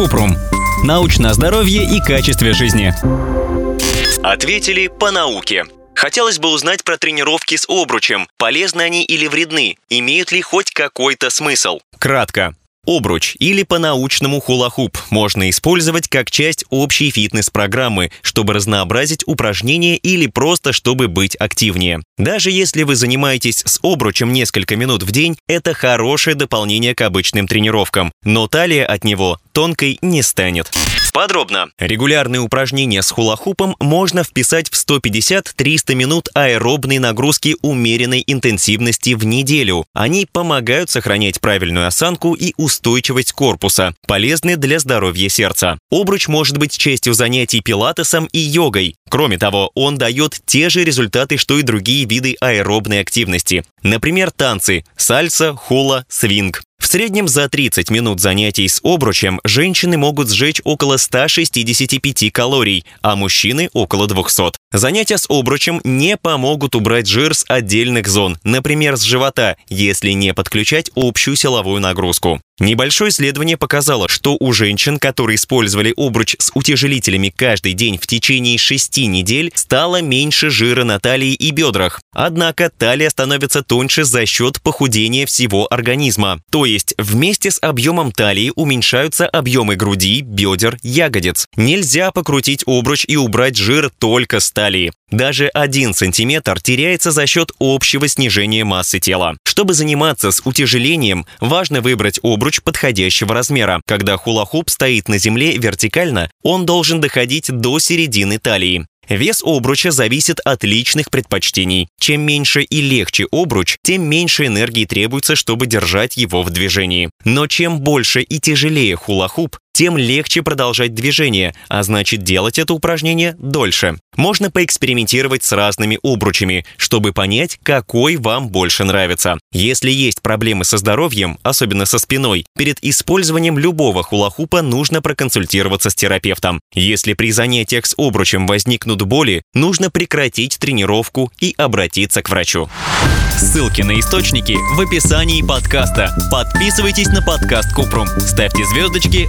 Купрум. Научное здоровье и качестве жизни. Ответили по науке. Хотелось бы узнать про тренировки с обручем. Полезны они или вредны? Имеют ли хоть какой-то смысл? Кратко. Обруч или по-научному хулахуп можно использовать как часть общей фитнес-программы, чтобы разнообразить упражнения или просто чтобы быть активнее. Даже если вы занимаетесь с обручем несколько минут в день, это хорошее дополнение к обычным тренировкам, но талия от него тонкой не станет. Подробно. Регулярные упражнения с хулахупом можно вписать в 150-300 минут аэробной нагрузки умеренной интенсивности в неделю. Они помогают сохранять правильную осанку и устойчивость корпуса, полезны для здоровья сердца. Обруч может быть частью занятий пилатесом и йогой. Кроме того, он дает те же результаты, что и другие виды аэробной активности. Например, танцы – сальса, хула, свинг. Среднем за 30 минут занятий с обручем женщины могут сжечь около 165 калорий, а мужчины – около 200. Занятия с обручем не помогут убрать жир с отдельных зон, например, с живота, если не подключать общую силовую нагрузку. Небольшое исследование показало, что у женщин, которые использовали обруч с утяжелителями каждый день в течение 6 недель, стало меньше жира на талии и бедрах. Однако талия становится тоньше за счет похудения всего организма. То есть вместе с объемом талии уменьшаются объемы груди, бедер, ягодиц. Нельзя покрутить обруч и убрать жир только с талии. Даже 1 сантиметр теряется за счет общего снижения массы тела. Чтобы заниматься с утяжелением, важно выбрать обруч подходящего размера. Когда хула-хуп стоит на земле вертикально, он должен доходить до середины талии. Вес обруча зависит от личных предпочтений. Чем меньше и легче обруч, тем меньше энергии требуется, чтобы держать его в движении. Но чем больше и тяжелее хула-хуп, тем легче продолжать движение, а значит делать это упражнение дольше. Можно поэкспериментировать с разными обручами, чтобы понять, какой вам больше нравится. Если есть проблемы со здоровьем, особенно со спиной, перед использованием любого хулахупа нужно проконсультироваться с терапевтом. Если при занятиях с обручем возникнут боли, нужно прекратить тренировку и обратиться к врачу. Ссылки на источники в описании подкаста. Подписывайтесь на подкаст Купрум, ставьте звездочки,